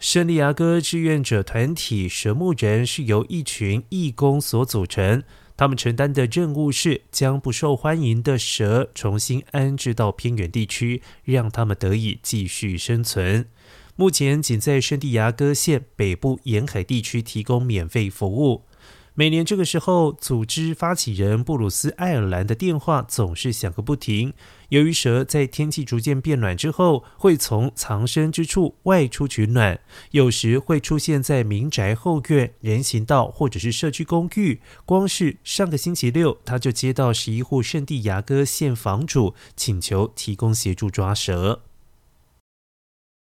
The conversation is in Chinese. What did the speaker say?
圣地牙哥志愿者团体蛇木人是由一群义工所组成，他们承担的任务是将不受欢迎的蛇重新安置到偏远地区，让他们得以继续生存。目前仅在圣地牙哥县北部沿海地区提供免费服务。每年这个时候，组织发起人布鲁斯·爱尔兰的电话总是响个不停。由于蛇在天气逐渐变暖之后，会从藏身之处外出取暖，有时会出现在民宅后院、人行道或者是社区公寓。光是上个星期六，他就接到十一户圣地牙哥县房主请求提供协助抓蛇。